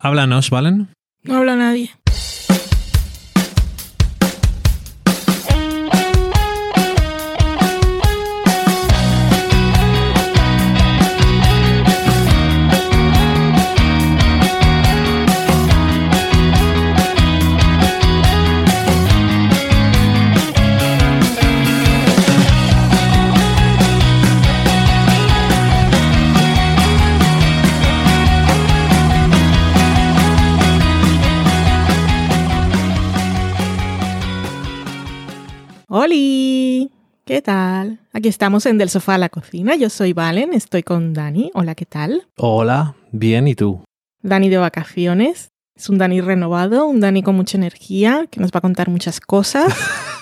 Háblanos, ¿valen? No habla nadie. Aquí estamos en Del Sofá a la Cocina. Yo soy Valen, estoy con Dani. Hola, ¿qué tal? Hola, bien, ¿y tú? Dani de vacaciones. Es un Dani renovado, un Dani con mucha energía, que nos va a contar muchas cosas.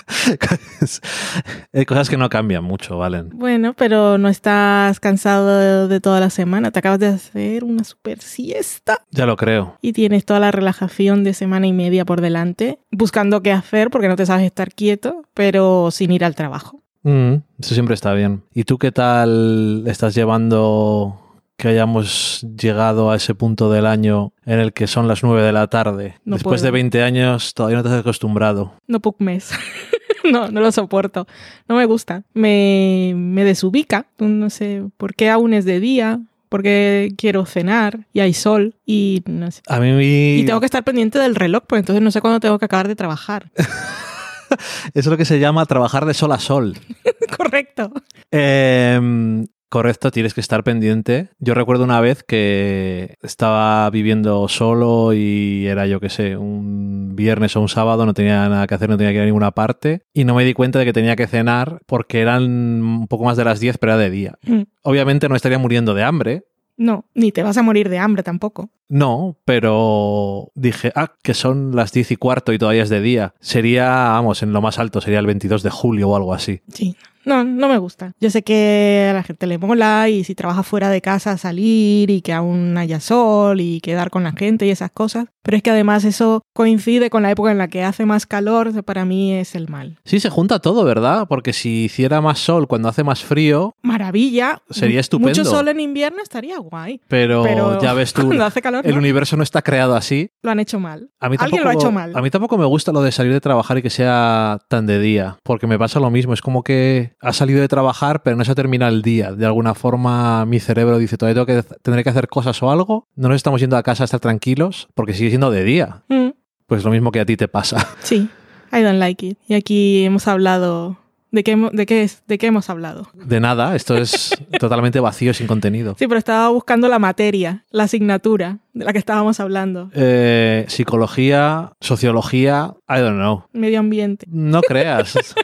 Cosas que no cambian mucho, Valen. Bueno, pero no estás cansado de, de toda la semana. Te acabas de hacer una super siesta Ya lo creo. y tienes toda la relajación de semana y media por delante, buscando qué hacer porque no te sabes estar quieto, pero sin ir al trabajo. Mm, eso siempre está bien. ¿Y tú qué tal estás llevando que hayamos llegado a ese punto del año en el que son las 9 de la tarde? No Después puedo. de 20 años todavía no te has acostumbrado. No puc mes. no, no lo soporto. No me gusta. Me, me desubica. No sé por qué aún es de día, porque quiero cenar y hay sol y no sé. A mí Y tengo que estar pendiente del reloj, pues entonces no sé cuándo tengo que acabar de trabajar. es lo que se llama trabajar de sol a sol. Correcto. Eh, correcto, tienes que estar pendiente. Yo recuerdo una vez que estaba viviendo solo y era, yo qué sé, un viernes o un sábado, no tenía nada que hacer, no tenía que ir a ninguna parte y no me di cuenta de que tenía que cenar porque eran un poco más de las 10, pero era de día. Mm. Obviamente no estaría muriendo de hambre. No, ni te vas a morir de hambre tampoco. No, pero dije, ah, que son las 10 y cuarto y todavía es de día. Sería, vamos, en lo más alto, sería el 22 de julio o algo así. Sí. No, no me gusta. Yo sé que a la gente le mola y si trabaja fuera de casa salir y que aún haya sol y quedar con la gente y esas cosas. Pero es que además eso coincide con la época en la que hace más calor, para mí es el mal. Sí, se junta todo, ¿verdad? Porque si hiciera más sol cuando hace más frío, Maravilla. Sería estupendo. Mucho sol en invierno estaría guay. pero, Pero ya ves tú, cuando hace calor, el ¿no? universo no está creado así. Lo han hecho mal. A mí Alguien tampoco, lo ha hecho mal. A mí tampoco me gusta lo de salir de trabajar y que sea tan de día, porque me pasa lo mismo. Es como que ha salido de trabajar, pero no se ha terminado el día. De alguna forma, mi cerebro dice: todavía tengo que, tendré que hacer cosas o algo. No nos estamos yendo a casa a estar tranquilos, porque sigue siendo de día. Mm, Pues lo mismo que a ti te pasa. sí, I don't like it. Y aquí hemos hablado... ¿De qué, de, qué es, ¿De qué hemos hablado? De nada, esto es totalmente vacío, sin contenido. Sí, pero estaba buscando la materia, la asignatura de la que estábamos hablando. Eh, psicología, sociología, I don't know. Medio ambiente. No creas.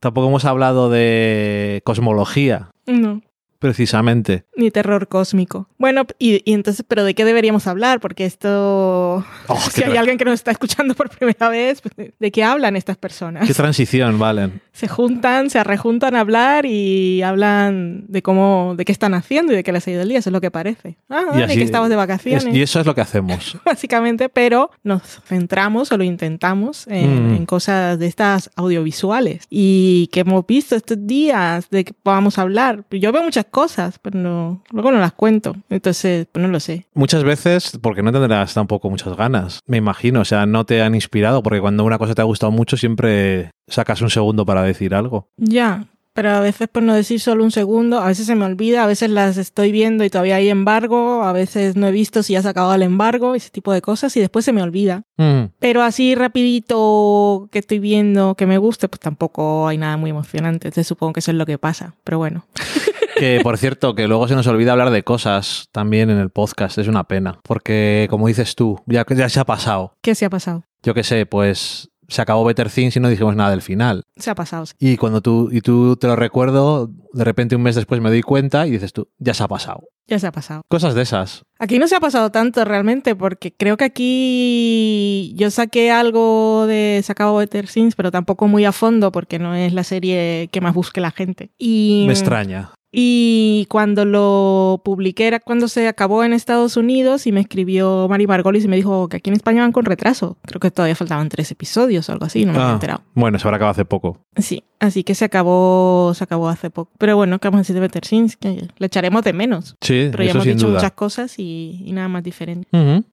Tampoco hemos hablado de cosmología, No, precisamente. ni terror cósmico. Bueno, y, y entonces, ¿pero de qué deberíamos hablar? Porque esto... Oh, si hay alguien que nos está escuchando por primera vez, pues, ¿de qué hablan estas personas? qué transición, Valen. se juntan, se arrejuntan a hablar y hablan de cómo, de qué están haciendo y de qué les ha ido el día, eso es lo que parece. Ah, Y que estamos de Es- vacaciones, y eso es lo que hacemos. básicamente, pero nos centramos o lo intentamos en, Mm. en cosas de estas audiovisuales y que hemos visto estos días de que vamos a hablar. Yo veo muchas cosas, pero no, luego no las cuento, entonces, pues no lo sé. Muchas veces, porque no tendrás tampoco muchas ganas, me imagino. O sea, no te han inspirado, porque cuando una cosa te ha gustado mucho, siempre sacas un segundo para decir algo. Ya, pero a veces por no decir solo un segundo, a veces se me olvida, a veces las estoy viendo y todavía hay embargo, a veces no he visto si ya se ha acabado el embargo, ese tipo de cosas, y después se me olvida. Mm. Pero así rapidito que estoy viendo que me guste, pues tampoco hay nada muy emocionante, entonces supongo que eso es lo que pasa, pero bueno. Que por cierto, que luego se nos olvida hablar de cosas también en el podcast. Es una pena. Porque, como dices tú, ya, ya se ha pasado. ¿Qué se ha pasado? Yo qué sé, pues se acabó Better Things y no dijimos nada del final. Se ha pasado. sí. Y cuando tú, y tú te lo recuerdo, de repente un mes después me doy cuenta y dices tú, ya se ha pasado. Ya se ha pasado. Cosas de esas. Aquí no se ha pasado tanto realmente, porque creo que aquí yo saqué algo de Se acabó Better Things, pero tampoco muy a fondo, porque no es la serie que más busque la gente. Y, Me extraña. Y cuando lo publiqué era cuando se acabó en Estados Unidos y me escribió Mari Margolis y me dijo que aquí en España van con retraso. Creo que todavía faltaban tres episodios o algo así, no me había Ah, enterado. bueno, se habrá acabado hace poco. Sí, así que se acabó, se acabó hace poco. Pero bueno, ¿qué vamos a decir de Better Things? Que le echaremos de menos. Sí, Pero ya hemos dicho duda. muchas cosas y, y nada más diferente.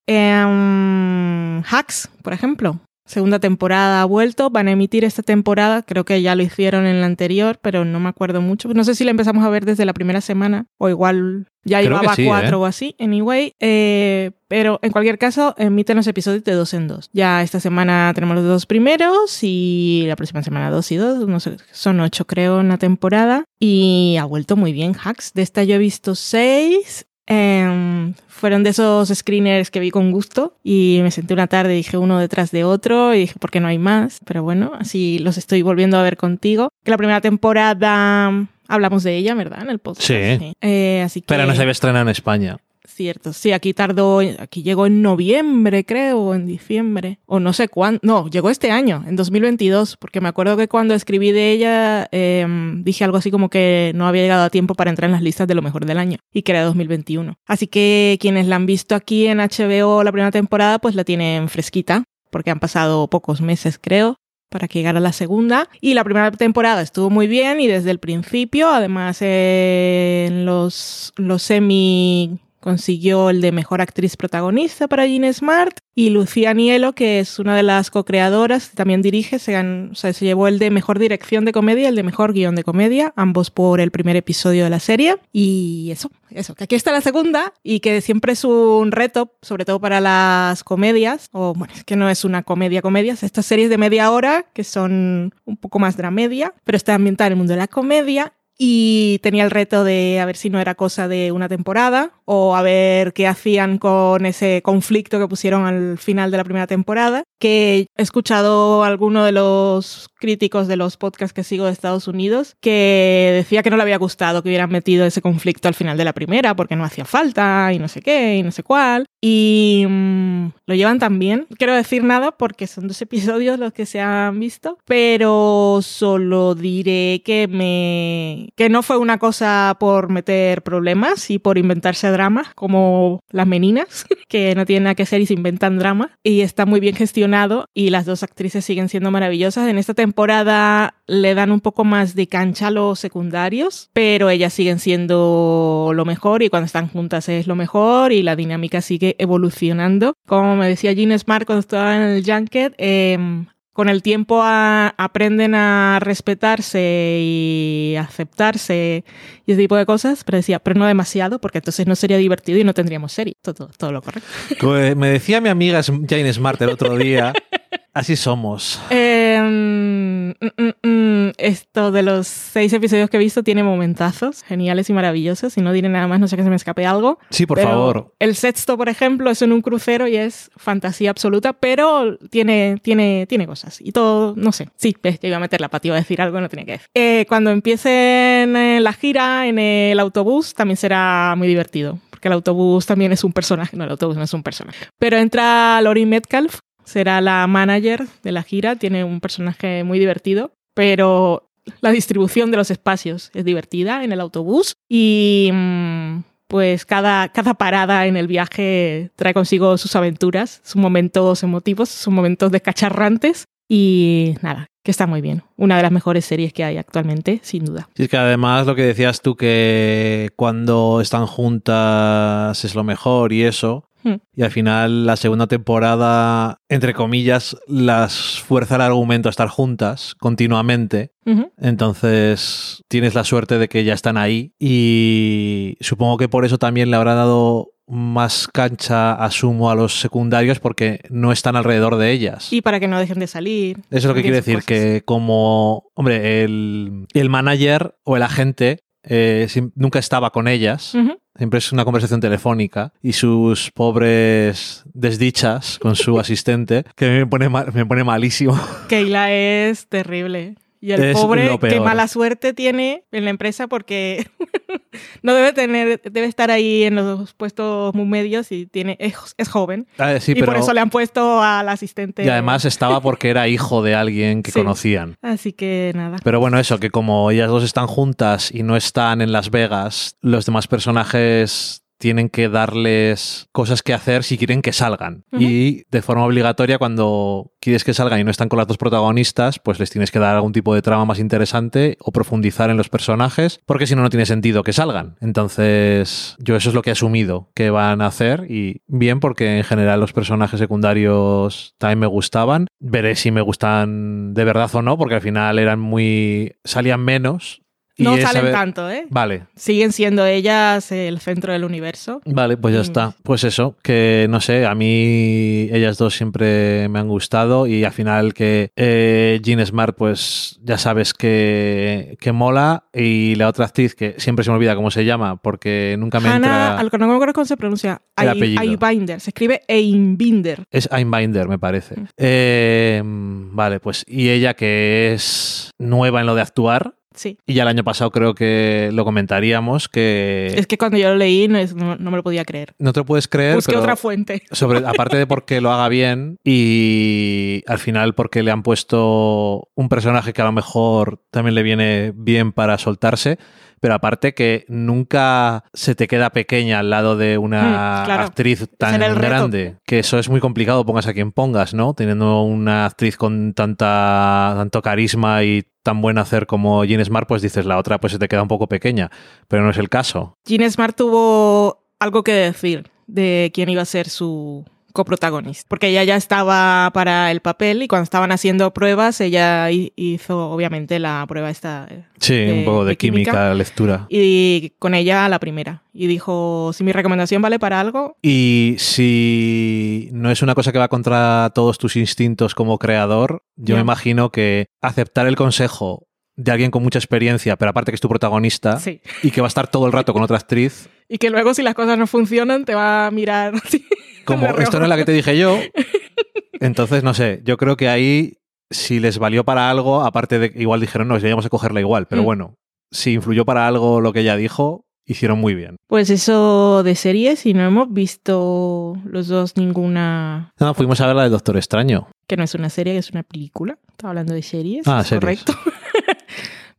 Em, Hacks, por ejemplo. Segunda temporada ha vuelto. Van a emitir esta temporada. Creo que ya lo hicieron en la anterior, pero no me acuerdo mucho. No sé si la empezamos a ver desde la primera semana o igual ya Creo llevaba sí, cuatro ¿eh? o así. Anyway, eh, pero en cualquier caso, emiten los episodios de dos en dos. Ya esta semana tenemos los dos primeros y la próxima semana dos y dos. No sé, son ocho creo en la temporada. Y ha vuelto muy bien Hacks. De esta yo he visto seis. Em, fueron de esos screeners que vi con gusto y me senté una tarde y dije uno detrás de otro y dije, ¿por qué no hay más? Pero bueno, así los estoy volviendo a ver contigo. Que la primera temporada hablamos de ella, ¿verdad? En el podcast. Sí. Eh, así que... Pero no se había estrenado en España. Cierto, sí, aquí tardó, aquí llegó en noviembre, creo, o en diciembre, o no sé cuándo, no, llegó este año, en 2022, porque me acuerdo que cuando escribí de ella eh, dije algo así como que no había llegado a tiempo para entrar en las listas de lo mejor del año, y que era 2021. Así que quienes la han visto aquí en HBO la primera temporada, pues la tienen fresquita, porque han pasado pocos meses, creo para que llegara la segunda. Y la primera temporada estuvo muy bien y desde el principio, además en los, los semi consiguió el de Mejor Actriz Protagonista para Jean Smart y Lucía Nielo, que es una de las co-creadoras, también dirige, se, gan- o sea, se llevó el de Mejor Dirección de Comedia y el de Mejor Guión de Comedia, ambos por el primer episodio de la serie. Y eso, eso, que aquí está la segunda y que siempre es un reto, sobre todo para las comedias, o bueno, es que no es una comedia comedias, estas series de media hora que son un poco más dramedia, pero está ambientada en el mundo de la comedia y tenía el reto de a ver si no era cosa de una temporada o a ver qué hacían con ese conflicto que pusieron al final de la primera temporada. Que he escuchado a alguno de los críticos de los podcasts que sigo de Estados Unidos que decía que no le había gustado que hubieran metido ese conflicto al final de la primera porque no hacía falta y no sé qué y no sé cuál. Y mm, lo llevan tan bien. Quiero decir nada porque son dos episodios los que se han visto, pero solo diré que me que no fue una cosa por meter problemas y por inventarse dramas como las meninas, que no tienen nada que hacer y se inventan drama y está muy bien gestionado y las dos actrices siguen siendo maravillosas. En esta temporada le dan un poco más de cancha a los secundarios, pero ellas siguen siendo lo mejor y cuando están juntas es lo mejor y la dinámica sigue evolucionando. Como me decía Jean Smart cuando estaba en el Junket, em, con el tiempo a- aprenden a respetarse y aceptarse y ese tipo de cosas, pero decía, pero no demasiado, porque entonces no sería divertido y no tendríamos serie. Todo, todo lo correcto. Como Me decía mi amiga Jane Smart el otro día, así somos. Em, mm, mm, mm, esto de los seis episodios que he visto tiene momentazos geniales y maravillosos. Y no diré nada más, no sé que se me escape algo. Sí, por Pero favor. El sexto, por ejemplo, es en un crucero y es fantasía absoluta, pero tiene, tiene, tiene cosas. Y todo, no sé. Sí, ves, ya iba a meter la pata, iba a decir algo no tenía que decir. Eh, cuando empiecen eh, la gira en el autobús, también será muy divertido. Porque el autobús también es un personaje. No, el autobús no es un personaje. Pero entra Lori Metcalf, será la manager de la gira. Tiene un personaje muy divertido, pero la distribución de los espacios es divertida en el autobús y mm, pues cada, cada parada en el viaje trae consigo sus aventuras, sus momentos emotivos, sus momentos descacharrantes y nada, que está muy bien. Una de las mejores series que hay actualmente, sin duda. Y es que además lo que decías tú que cuando están juntas es lo mejor y eso. Y al final la segunda temporada, entre comillas, las fuerza el argumento a estar juntas continuamente. Entonces tienes la suerte de que ya están ahí y supongo que por eso también le habrá dado más cancha, asumo, a los secundarios porque no están alrededor de ellas. Y para que no dejen de salir. Eso es lo que quiere decir, que como, hombre, el, el manager o el agente eh, nunca estaba con ellas. Siempre es una conversación telefónica y sus pobres desdichas con su asistente, que me pone, mal- me pone malísimo. Keila es terrible. Y el Es pobre, qué mala suerte tiene en la empresa porque no debe tener, debe estar ahí en los puestos muy medios y tiene, es, es joven. Ah, sí, y pero, por eso le han puesto al asistente. y además estaba porque era hijo de alguien que Sí. conocían. Así que nada. Pero bueno, eso, que como ellas dos están juntas y no están en Las Vegas, los demás personajes tienen que darles cosas que hacer si quieren que salgan. Y de forma obligatoria, cuando quieres que salgan y no están con las dos protagonistas, pues les tienes que dar algún tipo de trama más interesante o profundizar en los personajes, porque si no, no tiene sentido que salgan. Entonces, yo eso es lo que he asumido que van a hacer y bien, porque en general los personajes secundarios también me gustaban. Veré si me gustan de verdad o no, porque al final eran muy... salían menos. No salen saber- tanto, ¿eh? Vale, Siguen siendo ellas el centro del universo. Vale, pues ya Mm. está. Pues eso, que no sé, a mí ellas dos siempre me han gustado y al final que eh, Jean Smart, pues ya sabes que, que mola y la otra actriz que siempre se me olvida cómo se llama porque nunca me Hannah, entra... al que no me acuerdo cómo se pronuncia, El apellido. Aibinder. Se escribe Einbinder. Es Einbinder, me parece. Mm. Eh, vale, pues y ella que es nueva en lo de actuar Sí. y ya el año pasado creo que lo comentaríamos que... Es que cuando yo lo leí no, no- me lo podía creer. No te lo puedes creer, Busqué pero- otra fuente. Sobre, aparte de porque lo haga bien y al final porque le han puesto un personaje que a lo mejor también le viene bien para soltarse, pero aparte que nunca se te queda pequeña al lado de una Mm, claro. actriz tan reto. grande, que eso es muy complicado, pongas a quien pongas, ¿no? Teniendo una actriz con tanta, tanto carisma y tan buen hacer como Jean Smart, pues dices, la otra pues se te queda un poco pequeña, pero no es el caso. Jean Smart tuvo algo que decir de quién iba a ser su coprotagonista. Porque ella ya estaba para el papel y cuando estaban haciendo pruebas, ella hi- hizo obviamente la prueba esta. eh, Sí, un de- poco de, de química. química, lectura. Y con ella la primera. Y dijo, si mi recomendación vale para algo, Y si no es una cosa que va contra todos tus instintos como creador, yo me imagino que aceptar el consejo de alguien con mucha experiencia, pero aparte que es tu protagonista, sí. y que va a estar todo el rato con otra actriz, Y que luego si las cosas no funcionan te va a mirar así. como de esto no es la que te dije yo, entonces no sé, yo creo que ahí si les valió para algo, aparte de igual dijeron, no, deberíamos de cogerla igual, pero Mm. bueno, si influyó para algo lo que ella dijo, hicieron muy bien. Pues eso de series y no hemos visto los dos ninguna... No, fuimos a ver la del Doctor Extraño. Que no es una serie, que es una película. Estaba hablando de series. Ah, ¿es series. Correcto.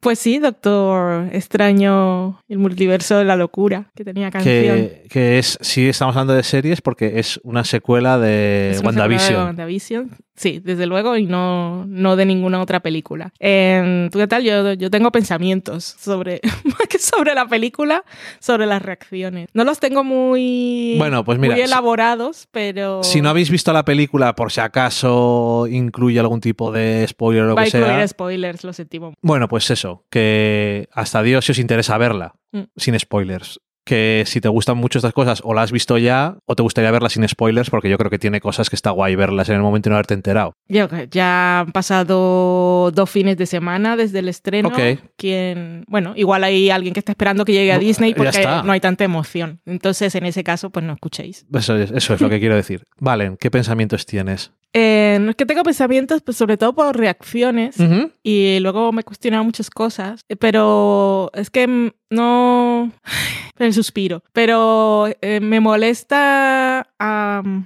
pues sí, Doctor Extraño, el multiverso de la locura, que tenía canción. que, que es, sí estamos hablando de series porque es una secuela de Es una secuela de WandaVision. Sí, desde luego, y no, no de ninguna otra película. Eh, ¿Tú qué tal? Yo, yo tengo pensamientos sobre, más que sobre la película, sobre las reacciones. No los tengo muy, Bueno, pues mira, muy si- elaborados, pero... Si no habéis visto la película, por si acaso incluye algún tipo de spoiler o lo Va a que incluir sea. spoilers, lo sentimos. Bueno, pues eso, que hasta Dios si os interesa verla, Mm. sin spoilers. Que si te gustan mucho estas cosas, o la has visto ya, o te gustaría verla sin spoilers, porque yo creo que tiene cosas que está guay verlas en el momento y no haberte enterado. Yo, ya han pasado dos fines de semana desde el estreno. Ok. Quien, bueno, igual hay alguien que está esperando que llegue a Disney porque no hay tanta emoción. Entonces, en ese caso, pues no escuchéis. Eso es, eso es lo que quiero decir. Vale, ¿qué pensamientos tienes? Eh, no es que tengo pensamientos, pues sobre todo por reacciones. Y luego me he cuestionado muchas cosas, eh, pero es que mm, no... El suspiro. Pero eh, me molesta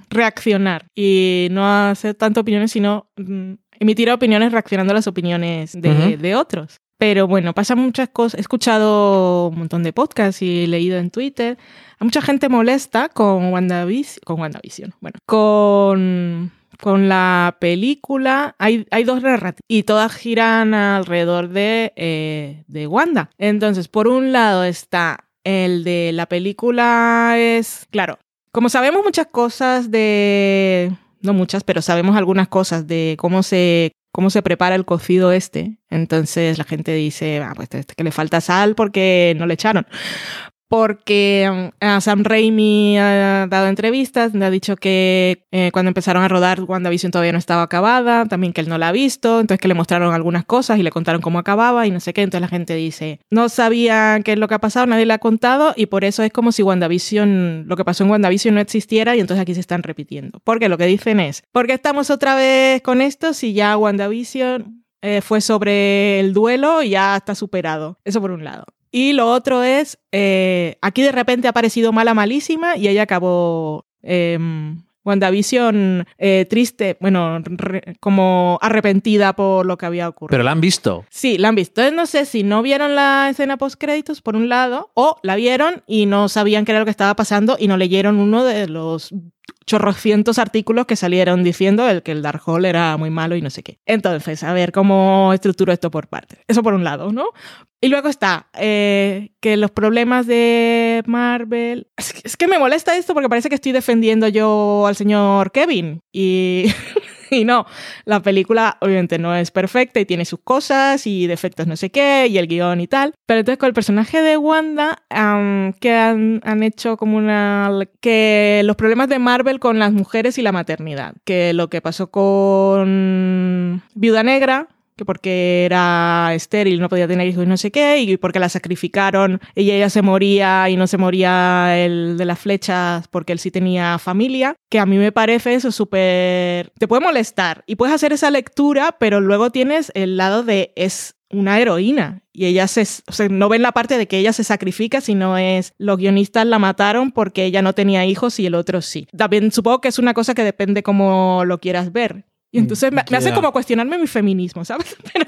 reaccionar y no hacer tanto opiniones, sino mm, emitir opiniones reaccionando a las opiniones de, otros. Pero bueno, pasan muchas cosas. He escuchado un montón de podcasts y he leído en Twitter. Hay mucha gente molesta con WandaVision. Con WandaVision. Bueno, con, con la película. Hay, hay dos narrativas y todas giran alrededor de, eh, de Wanda. Entonces, por un lado está el de la película es, claro, como sabemos muchas cosas de, no muchas, pero sabemos algunas cosas de cómo se, cómo se prepara el cocido este, entonces la gente dice, ah, pues este que le falta sal porque no le echaron. Porque a Sam Raimi ha dado entrevistas, ha dicho que eh, cuando empezaron a rodar WandaVision todavía no estaba acabada, también que él no la ha visto, entonces que le mostraron algunas cosas y le contaron cómo acababa y no sé qué, entonces la gente dice, no sabía qué es lo que ha pasado, nadie le ha contado y por eso es como si WandaVision, lo que pasó en WandaVision no existiera y entonces aquí se están repitiendo. Porque lo que dicen es, porque estamos otra vez con esto si ya WandaVision eh, fue sobre el duelo y ya está superado. Eso por un lado. Y lo otro es, eh, aquí de repente ha aparecido mala malísima y ella acabó eh, WandaVision eh, triste, bueno, re- como arrepentida por lo que había ocurrido. Pero la han visto. Sí, la han visto. Entonces no sé si no vieron la escena post créditos por un lado o la vieron y no sabían qué era lo que estaba pasando y no leyeron uno de los chorrocientos artículos que salieron diciendo el que el Dark Hole era muy malo y no sé qué. Entonces, a ver cómo estructuro esto por partes. Eso por un lado, ¿no? Y luego está eh, que los problemas de Marvel... Es que, me molesta esto porque parece que estoy defendiendo yo al señor Kevin y... Y no, la película obviamente no es perfecta y tiene sus cosas y defectos no sé qué y el guion y tal. Pero entonces con el personaje de Wanda, que han, han hecho como una... que los problemas de Marvel con las mujeres y la maternidad. Que lo que pasó con Viuda Negra, que porque era estéril, no podía tener hijos y no sé qué, y porque la sacrificaron y ella se moría y no se moría el de las flechas porque él sí tenía familia, que a mí me parece eso súper... Te puede molestar y puedes hacer esa lectura, pero luego tienes el lado de es una heroína y ella se, o sea, no ven la parte de que ella se sacrifica, sino es los guionistas la mataron porque ella no tenía hijos y el otro sí. También supongo que es una cosa que depende cómo lo quieras ver. Y entonces me, me hace como cuestionarme mi feminismo, ¿sabes? Pero,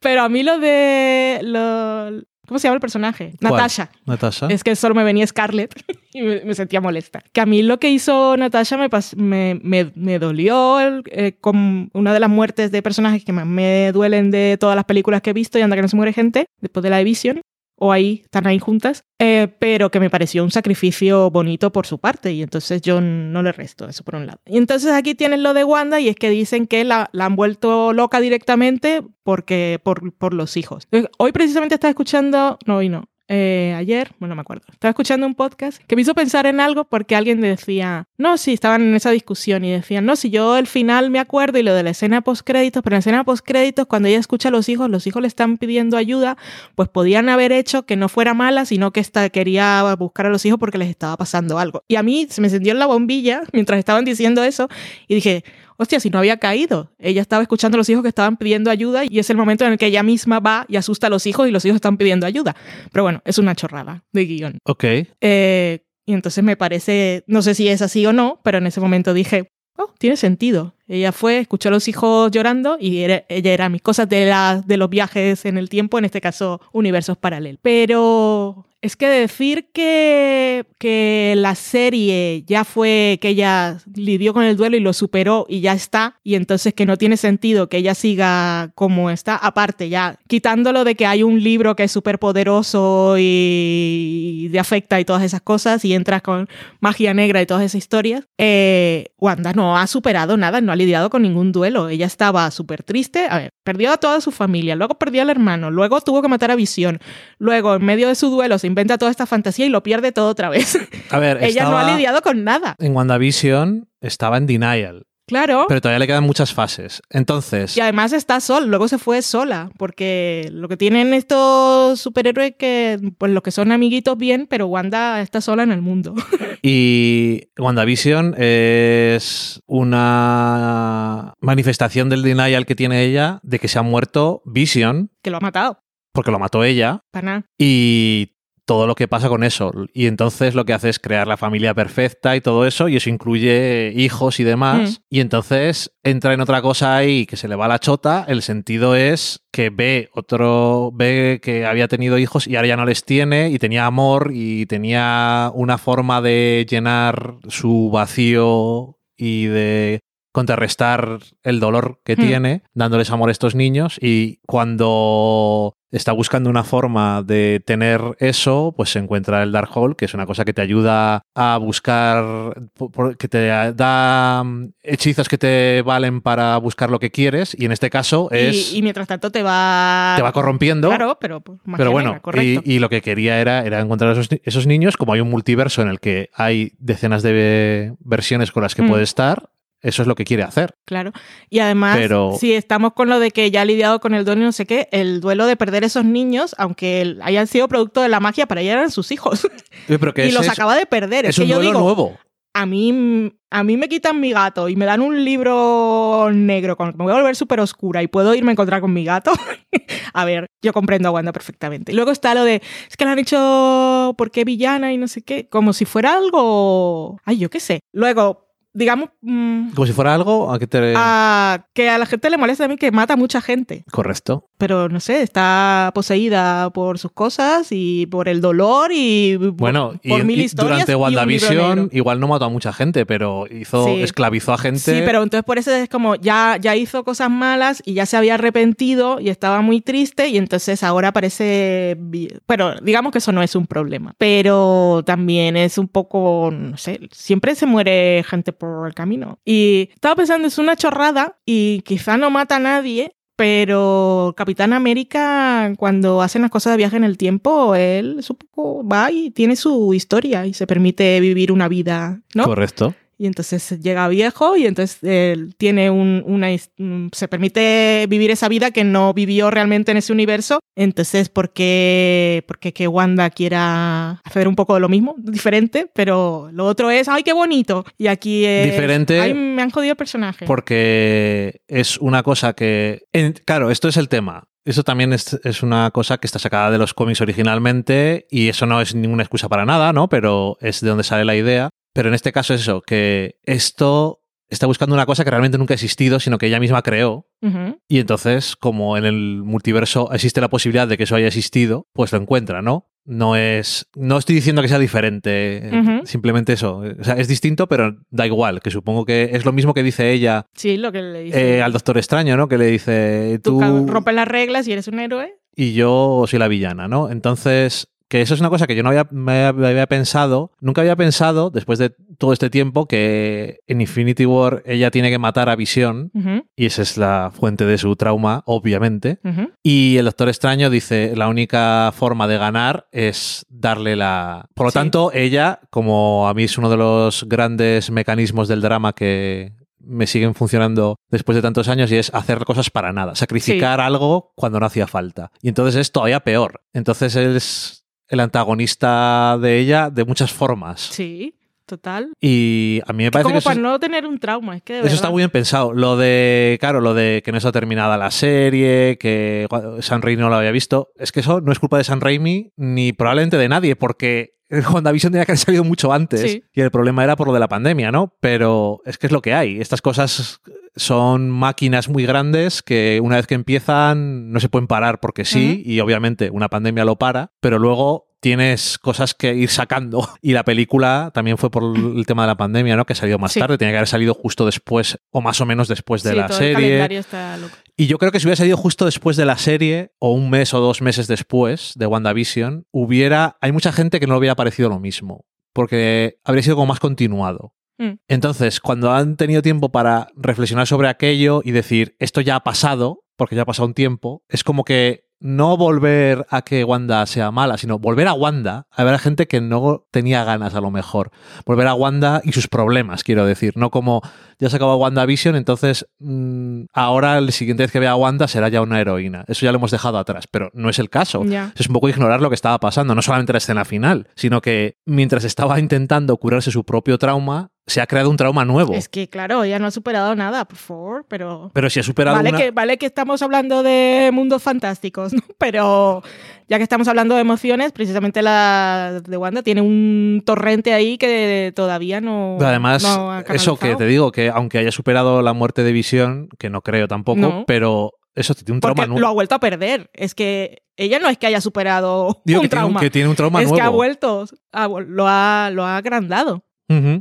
pero a mí lo de... Lo, ¿Cómo se llama el personaje? ¿Cuál? Natasha. Natasha. Es que solo me venía Scarlett y me, me sentía molesta. Que a mí lo que hizo Natasha me, pas- me, me, me dolió el- eh, con una de las muertes de personajes que más me duelen de todas las películas que he visto y anda que no se muere gente después de la Vision o ahí, están ahí juntas, eh, pero que me pareció un sacrificio bonito por su parte y entonces yo no le resto eso por un lado. Y entonces aquí tienen lo de Wanda y es que dicen que la, la han vuelto loca directamente porque, por, por los hijos. Hoy precisamente estaba escuchando, no, hoy no, eh, ayer, bueno, no me acuerdo, estaba escuchando un podcast que me hizo pensar en algo porque alguien decía, no, sí, estaban en esa discusión y decían, no, si yo el final me acuerdo y lo de la escena post créditos, pero en la escena post créditos, cuando ella escucha a los hijos, los hijos le están pidiendo ayuda, pues podían haber hecho que no fuera mala, sino que esta quería buscar a los hijos porque les estaba pasando algo. Y a mí se me encendió en la bombilla mientras estaban diciendo eso y dije, hostia, si no había caído. Ella estaba escuchando a los hijos que estaban pidiendo ayuda y es el momento en el que ella misma va y asusta a los hijos y los hijos están pidiendo ayuda. Pero bueno, es una chorrada de guion. Ok. Eh, y entonces me parece, no sé si es así o no, pero en ese momento dije, oh, tiene sentido. Ella fue, escuchó a los hijos llorando y era- ella era mis cosas de, la, de los viajes en el tiempo, en este caso universos paralelos. Pero es que decir que, que la serie ya fue, que ella lidió con el duelo y lo superó y ya está, y entonces que no tiene sentido que ella siga como está, aparte ya, quitándolo de que hay un libro que es súper poderoso y, te afecta y todas esas cosas, y entras con magia negra y todas esas historias, eh, Wanda no ha superado nada, no ha lidiado con ningún duelo. Ella estaba súper triste, a ver, perdió a toda su familia, luego perdió al hermano, luego tuvo que matar a Visión, luego en medio de su duelo se inventa toda esta fantasía y lo pierde todo otra vez. A ver, Ella no ha lidiado con nada. en WandaVision, estaba en denial, Claro. pero todavía le quedan muchas fases. Entonces, Y además está sola, luego se fue sola, porque lo que tienen estos superhéroes que, pues los que son amiguitos bien, pero Wanda está sola en el mundo. y WandaVision es una manifestación del denial que tiene ella de que se ha muerto Vision, que lo ha matado. porque lo mató ella, Para nada. y todo lo que pasa con eso. Y entonces lo que hace es crear la familia perfecta y todo eso, y eso incluye hijos y demás. Mm. Y entonces entra en otra cosa ahí que se le va la chota. El sentido es que ve otro, ve que había tenido hijos y ahora ya no les tiene, y tenía amor y tenía una forma de llenar su vacío y de contrarrestar el dolor que Hmm. tiene, dándoles amor a estos niños. Y cuando está buscando una forma de tener eso, pues se encuentra el Dark Hole, que es una cosa que te ayuda a buscar, que te da mm, hechizos que te valen para buscar lo que quieres. Y en este caso es. Y, y mientras tanto te va... te va corrompiendo. Claro, pero pues, magia Pero bueno, negra, y, y lo que quería era, era encontrar a esos, esos niños, como hay un multiverso en el que hay decenas de versiones con las que Mm. puede estar, eso es lo que quiere hacer. Claro. Y además, Pero- si estamos con lo de que ya ha lidiado con el duelo y no sé qué, el duelo de perder esos niños, aunque hayan sido producto de la magia, para ella eran sus hijos. Pero que y los es, acaba de perder. Es, es que un yo duelo digo, nuevo. a mí, a mí me quitan mi gato y me dan un libro negro con el que me voy a volver súper oscura y puedo irme a encontrar con mi gato. a ver, yo comprendo a Wanda perfectamente. Y luego está lo de, es que la han hecho, ¿por qué villana y no sé qué? Como si fuera algo, ay, yo qué sé. Luego, digamos, mm, Como si fuera algo a que te... a, que a la gente le molesta también que mata a mucha gente. Correcto. Pero no sé, está poseída por sus cosas y por el dolor y por- Bueno, y, por mil y historias. durante WandaVision igual no mató a mucha gente, pero hizo, Sí. esclavizó a gente. Sí, pero entonces por eso es como ya, ya hizo cosas malas y ya se había arrepentido y estaba muy triste y entonces ahora parece... Bueno, digamos que eso no es un problema, pero también es un poco, no sé, siempre se muere gente por el camino. Y estaba pensando, es una chorrada y quizá no mata a nadie. Pero Capitán América, cuando hacen las cosas de viaje en el tiempo, él es un poco va y tiene su historia y se permite vivir una vida, ¿no? Correcto. Y entonces llega viejo y entonces él tiene un, una, se permite vivir esa vida que no vivió realmente en ese universo. Entonces, ¿por qué, por qué que Wanda quiera hacer un poco de lo mismo? Diferente, pero lo otro es, ¡ay, qué bonito! Y aquí es, Diferente ¡ay, me han jodido el personaje! Porque es una cosa que... en- claro, esto es el tema. Eso también es, es una cosa que está sacada de los cómics originalmente y eso no es ninguna excusa para nada, ¿no? Pero es de donde sale la idea. Pero en este caso es eso, que esto está buscando una cosa que realmente nunca ha existido, sino que ella misma creó. Y entonces, como en el multiverso existe la posibilidad de que eso haya existido, pues lo encuentra, ¿no? No es. No estoy diciendo que sea diferente, simplemente eso. O sea, es distinto, pero da igual, que supongo que es lo mismo que dice ella Sí, lo que le dice. eh, al Doctor Extraño, ¿no? Que le dice, Tú tú rompes las reglas y eres un héroe. y yo soy la villana, ¿no? Entonces, que eso es una cosa que yo no había, me había- había pensado, nunca había pensado, después de todo este tiempo, que en Infinity War ella tiene que matar a Visión, y esa es la fuente de su trauma, obviamente. Y el Doctor Extraño dice, la única forma de ganar es darle la... Por lo Sí. tanto, ella, como a mí es uno de los grandes mecanismos del drama que me siguen funcionando después de tantos años y es hacer cosas para nada, sacrificar algo cuando no hacía falta. Y entonces es todavía peor. Entonces es el antagonista de ella de muchas formas. Sí, total. Y a mí me parece Como que eso para es- no tener un trauma, es que de eso está muy bien pensado. Lo de, claro, lo de que no está terminada la serie, que San Raimi no lo había visto. Es que eso no es culpa de San Raimi ni probablemente de nadie, porque WandaVision tenía que haber salido mucho antes. Sí. Y el problema era por lo de la pandemia, ¿no? Pero es que es lo que hay. Estas cosas son máquinas muy grandes que una vez que empiezan no se pueden parar porque sí, y obviamente una pandemia lo para, pero luego tienes cosas que ir sacando. Y la película también fue por el tema de la pandemia, ¿no? Que salió más Sí. tarde, tenía que haber salido justo después, o más o menos después de Sí, la todo el serie. calendario está loco. Y yo creo que si hubiera salido justo después de la serie, o un mes o dos meses después de WandaVision, hubiera. Hay mucha gente que no le hubiera parecido lo mismo. Porque habría sido como más continuado. Mm. Entonces, cuando han tenido tiempo para reflexionar sobre aquello y decir, esto ya ha pasado, porque ya ha pasado un tiempo, es como que no volver a que Wanda sea mala, sino volver a Wanda, a ver a gente que no tenía ganas a lo mejor. Volver a Wanda y sus problemas, quiero decir. No como ya se acabó WandaVision, entonces mm, ahora la siguiente vez que vea a Wanda será ya una heroína. Eso ya lo hemos dejado atrás, pero no es el caso. Es un poco ignorar lo que estaba pasando, no solamente la escena final, sino que mientras estaba intentando curarse su propio trauma, se ha creado un trauma nuevo. Es que, claro, ella no ha superado nada, por favor, pero... Pero si ha superado Vale, una... que, vale que estamos hablando de mundos fantásticos, ¿no? pero ya que estamos hablando de emociones, precisamente la de Wanda tiene un torrente ahí que todavía no. Además, no ha eso que te digo, que aunque haya superado la muerte de Visión, que no creo tampoco, No. pero eso tiene un trauma nuevo. lo ha vuelto a perder. Es que ella no es que haya superado Digo un que tiene, un, trauma. que tiene un trauma es nuevo. que ha vuelto, ha lo, ha, lo ha agrandado.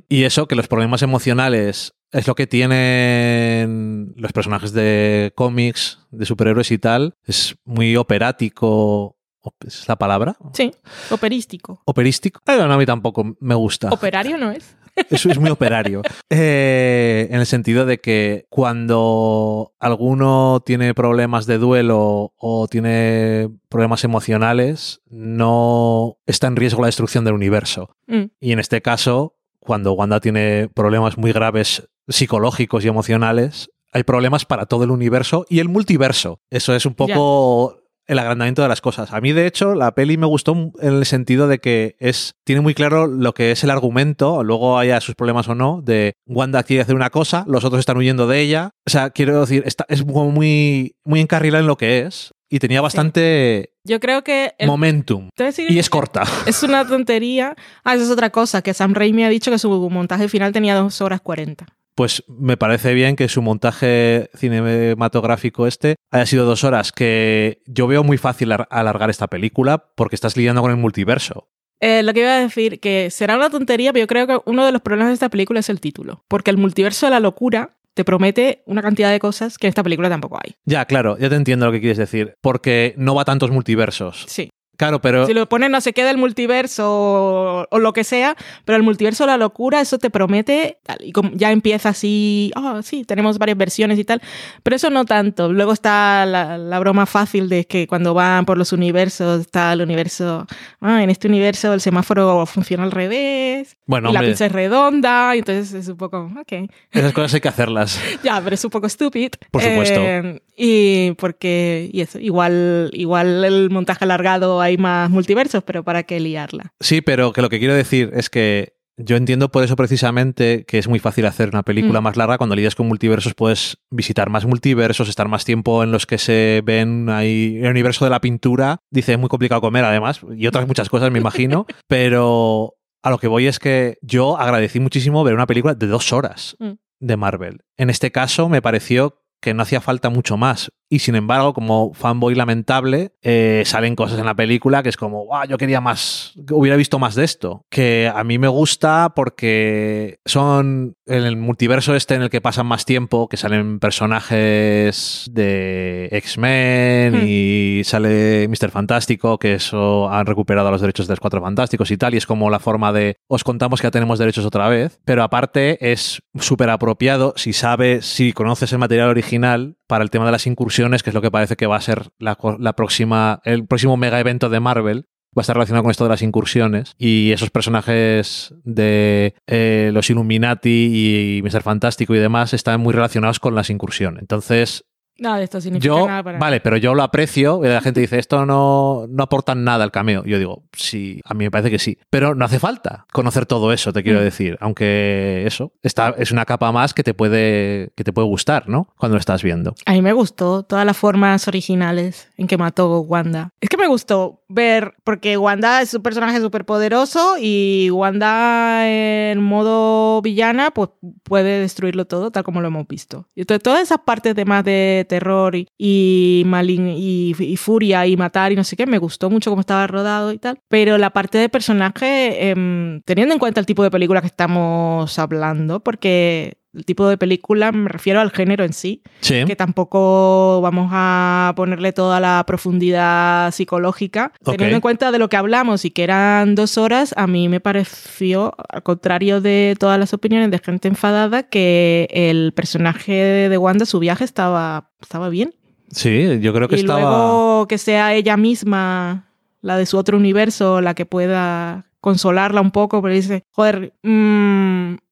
Y eso, que los problemas emocionales es lo que tienen los personajes de cómics, de superhéroes y tal. Es muy operático. op- ¿Es la palabra? Sí, operístico. ¿Operístico? Eh, no, a mí tampoco me gusta. Operario no es. Eso es muy operario. Eh, en el sentido de que cuando alguno tiene problemas de duelo o tiene problemas emocionales, no está en riesgo la destrucción del universo. Mm, Y en este caso, cuando Wanda tiene problemas muy graves psicológicos y emocionales, hay problemas para todo el universo y el multiverso. Eso es un poco el agrandamiento de las cosas. A mí, de hecho, la peli me gustó en el sentido de que es tiene muy claro lo que es el argumento, luego haya sus problemas o no, de Wanda quiere hacer una cosa, los otros están huyendo de ella. O sea, quiero decir, está, es muy, muy encarrilada en lo que es y tenía bastante yo creo que momentum y es corta. Es una tontería. Ah, esa es otra cosa, que Sam Raimi ha dicho que su montaje final tenía 2 horas 40. Pues me parece bien que su montaje cinematográfico este haya sido dos horas, que yo veo muy fácil alargar esta película porque estás lidiando con el multiverso. Eh, lo que iba a decir, que será una tontería, pero yo creo que uno de los problemas de esta película es el título. Porque el multiverso de la locura te promete una cantidad de cosas que en esta película tampoco hay. Ya, claro, ya te entiendo lo que quieres decir, porque no va a tantos multiversos. Sí. Claro, pero. Si lo ponen, no se queda el multiverso o, lo que sea, pero el multiverso, la locura, eso te promete. Tal, y como ya empieza así, oh, sí, tenemos varias versiones y tal, pero eso no tanto. Luego está la, broma fácil de que cuando van por los universos, está el universo. Ah, en este universo el semáforo funciona al revés. Bueno, y la pizza es redonda, y entonces es un poco. Ok. Esas cosas hay que hacerlas. ya, pero es un poco estúpido. Por supuesto. Eh, y porque. Y eso, igual, igual el montaje alargado hay más multiversos, pero ¿para qué liarla? Sí, pero que lo que quiero decir es que yo entiendo por eso precisamente que es muy fácil hacer una película mm. más larga. Cuando lidias con multiversos puedes visitar más multiversos, estar más tiempo en los que se ven ahí el universo de la pintura. Dice, es muy complicado comer además, y otras muchas cosas me imagino, pero a lo que voy es que yo agradecí muchísimo ver una película de dos horas mm. de Marvel. En este caso me pareció que no hacía falta mucho más. Y sin embargo, como fanboy lamentable, eh, salen cosas en la película que es como, wow, yo quería más, hubiera visto más de esto. Que a mí me gusta porque son en el multiverso este en el que pasan más tiempo, que salen personajes de X-Men hmm. y sale Mr. Fantástico, que eso han recuperado los derechos de los Cuatro Fantásticos y tal, y es como la forma de, os contamos que ya tenemos derechos otra vez, pero aparte es súper apropiado si sabes, si conoces el material original para el tema de las incursiones, que es lo que parece que va a ser la, próxima, el próximo mega evento de Marvel, va a estar relacionado con esto de las incursiones y esos personajes de eh, los Illuminati y Mr. Fantástico y demás están muy relacionados con las incursiones. Entonces, Nada de esto significa nada para Vale, pero yo lo aprecio. La gente dice, esto no, no aporta nada al cameo. Yo digo, sí, a mí me parece que sí. Pero no hace falta conocer todo eso, te quiero mm. decir. Aunque eso está, es una capa más que te, puede, que te puede gustar, ¿no? Cuando lo estás viendo. A mí me gustó todas las formas originales en que mató Wanda. Es que me gustó ver, porque Wanda es un personaje súper poderoso y Wanda en modo villana, pues puede destruirlo todo, tal como lo hemos visto. Y entonces, todas esas partes de más de terror y, y, furia y matar y no sé qué, me gustó mucho cómo estaba rodado y tal. Pero la parte de personaje, em, teniendo en cuenta el tipo de película que estamos hablando, porque el tipo de película, me refiero al género en sí, que tampoco vamos a ponerle toda la profundidad psicológica. Teniendo en cuenta de lo que hablamos y que eran dos horas, a mí me pareció, al contrario de todas las opiniones de gente enfadada, que el personaje de Wanda, su viaje estaba, estaba bien. Sí, yo creo que y estaba... luego que sea ella misma, la de su otro universo, la que pueda consolarla un poco, pero dice, joder, mmm,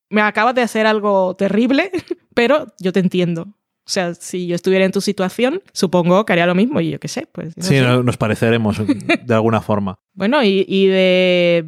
me acabas de hacer algo terrible, pero yo te entiendo. O sea, si yo estuviera en tu situación, supongo que haría lo mismo y yo qué sé, pues... Sí, nos pareceremos de alguna forma. Bueno, y, de...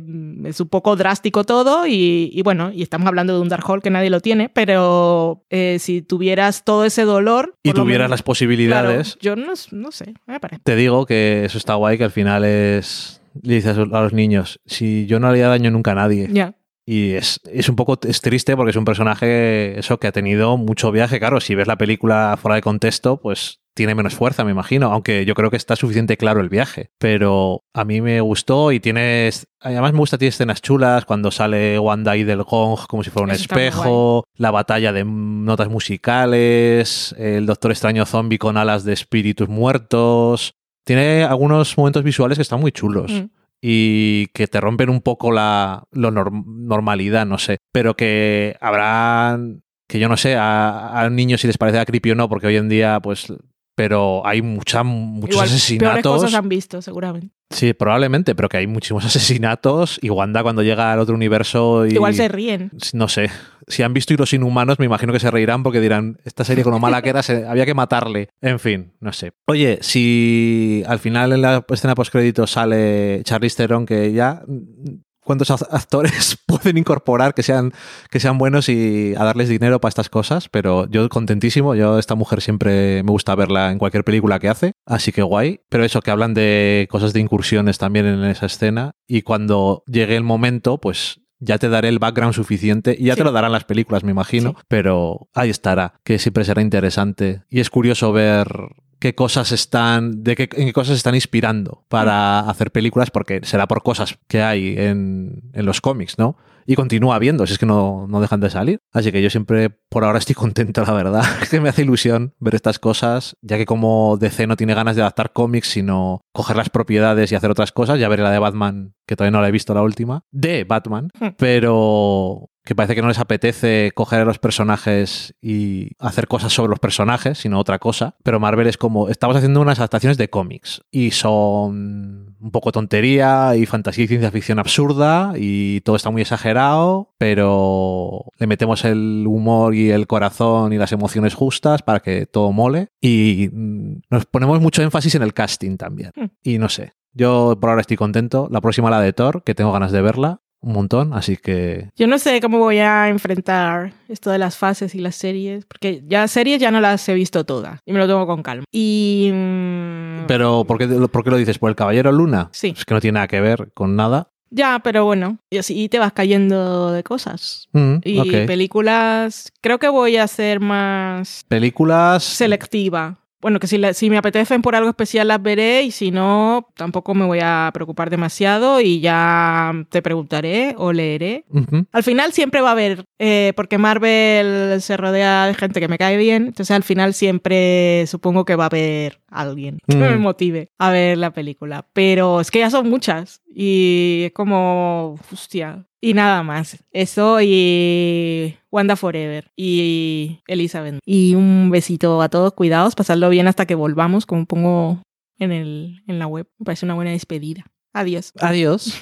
Es un poco drástico todo y, bueno, y estamos hablando de un Dark Hole que nadie lo tiene, pero eh, si tuvieras todo ese dolor... Y tuvieras las posibilidades... yo no, no sé, me parece. Te digo que eso está guay, que al final es... Le dices a los niños, si yo no haría daño nunca a nadie. Ya. Y es, un poco es triste porque es un personaje eso que ha tenido mucho viaje. Claro, si ves la película fuera de contexto, pues tiene menos fuerza, me imagino, aunque yo creo que está suficiente claro el viaje. Pero a mí me gustó y tienes. Además, me gusta, tiene escenas chulas cuando sale Wanda y del Gong como si fuera un espejo, la batalla de notas musicales, el Doctor Extraño Zombie con alas de espíritus muertos. Tiene algunos momentos visuales que están muy chulos. Mm y que te rompen un poco la normalidad, no sé. Pero que habrán, que yo no sé, a, a niños si les parece creepy o no, porque hoy en día, pues pero hay mucha, muchos Igual, peores asesinatos. cosas han visto, seguramente. Sí, probablemente, pero que hay muchísimos asesinatos y Wanda cuando llega al otro universo y... Igual se ríen. No sé. Si han visto y los inhumanos, me imagino que se reirán porque dirán, esta serie con lo mala que era, se- había que matarle. En fin, no sé. Oye, si al final en la escena postcrédito sale Charlize Theron, que ya... ¿Cuántos ac- actores pueden incorporar que sean, que sean buenos y a darles dinero para estas cosas? Pero yo contentísimo. Yo esta mujer siempre me gusta verla en cualquier película que hace. Así que guay. Pero eso, que hablan de cosas de incursiones también en esa escena. Y cuando llegue el momento, pues ya te daré el background suficiente y ya Sí. te lo darán las películas, me imagino, Sí. pero ahí estará, que siempre será interesante y es curioso ver qué cosas están, de qué, en qué cosas están inspirando para hacer películas, porque será por cosas que hay en, en los cómics, ¿no? Y continúa habiendo, si es que no, no dejan de salir. Así que yo siempre, por ahora, estoy contento, la verdad. Es que me hace ilusión ver estas cosas, ya que como DC no tiene ganas de adaptar cómics, sino coger las propiedades y hacer otras cosas. Ya veré la de Batman, que todavía no la he visto la última, de Batman, Hmm. pero que parece que no les apetece coger a los personajes y hacer cosas sobre los personajes, sino otra cosa. Pero Marvel es como, estamos haciendo unas adaptaciones de cómics y son un poco tontería y fantasía y ciencia ficción absurda y todo está muy exagerado, pero le metemos el humor y el corazón y las emociones justas para que todo mole y nos ponemos mucho énfasis en el casting también. Hmm. Y no sé, yo por ahora estoy contento. La próxima la de Thor, que tengo ganas de verla un montón, así que Yo no sé cómo voy a enfrentar esto de las fases y las series, porque ya series ya no las he visto todas y me lo tomo con calma. Y... mm, Pero, ¿por qué, por qué lo dices? ¿Por el Caballero Luna? Sí. Es que no tiene nada que ver con nada. Ya, pero bueno, y así te vas cayendo de cosas. Mm, Y películas, creo que voy a ser más Películas. selectiva. Bueno, que si, la- si me apetecen por algo especial las veré y si no, tampoco me voy a preocupar demasiado y ya te preguntaré o leeré. Al final siempre va a haber, eh, porque Marvel se rodea de gente que me cae bien, entonces al final siempre supongo que va a haber alguien que Mm. me motive a ver la película. Pero es que ya son muchas y es como, hostia. Y nada más. Eso y Wanda Forever y Elizabeth. Y un besito a todos, cuidados, pasadlo bien hasta que volvamos, como pongo en, el, en la web. Me parece una buena despedida. Adiós. Adiós.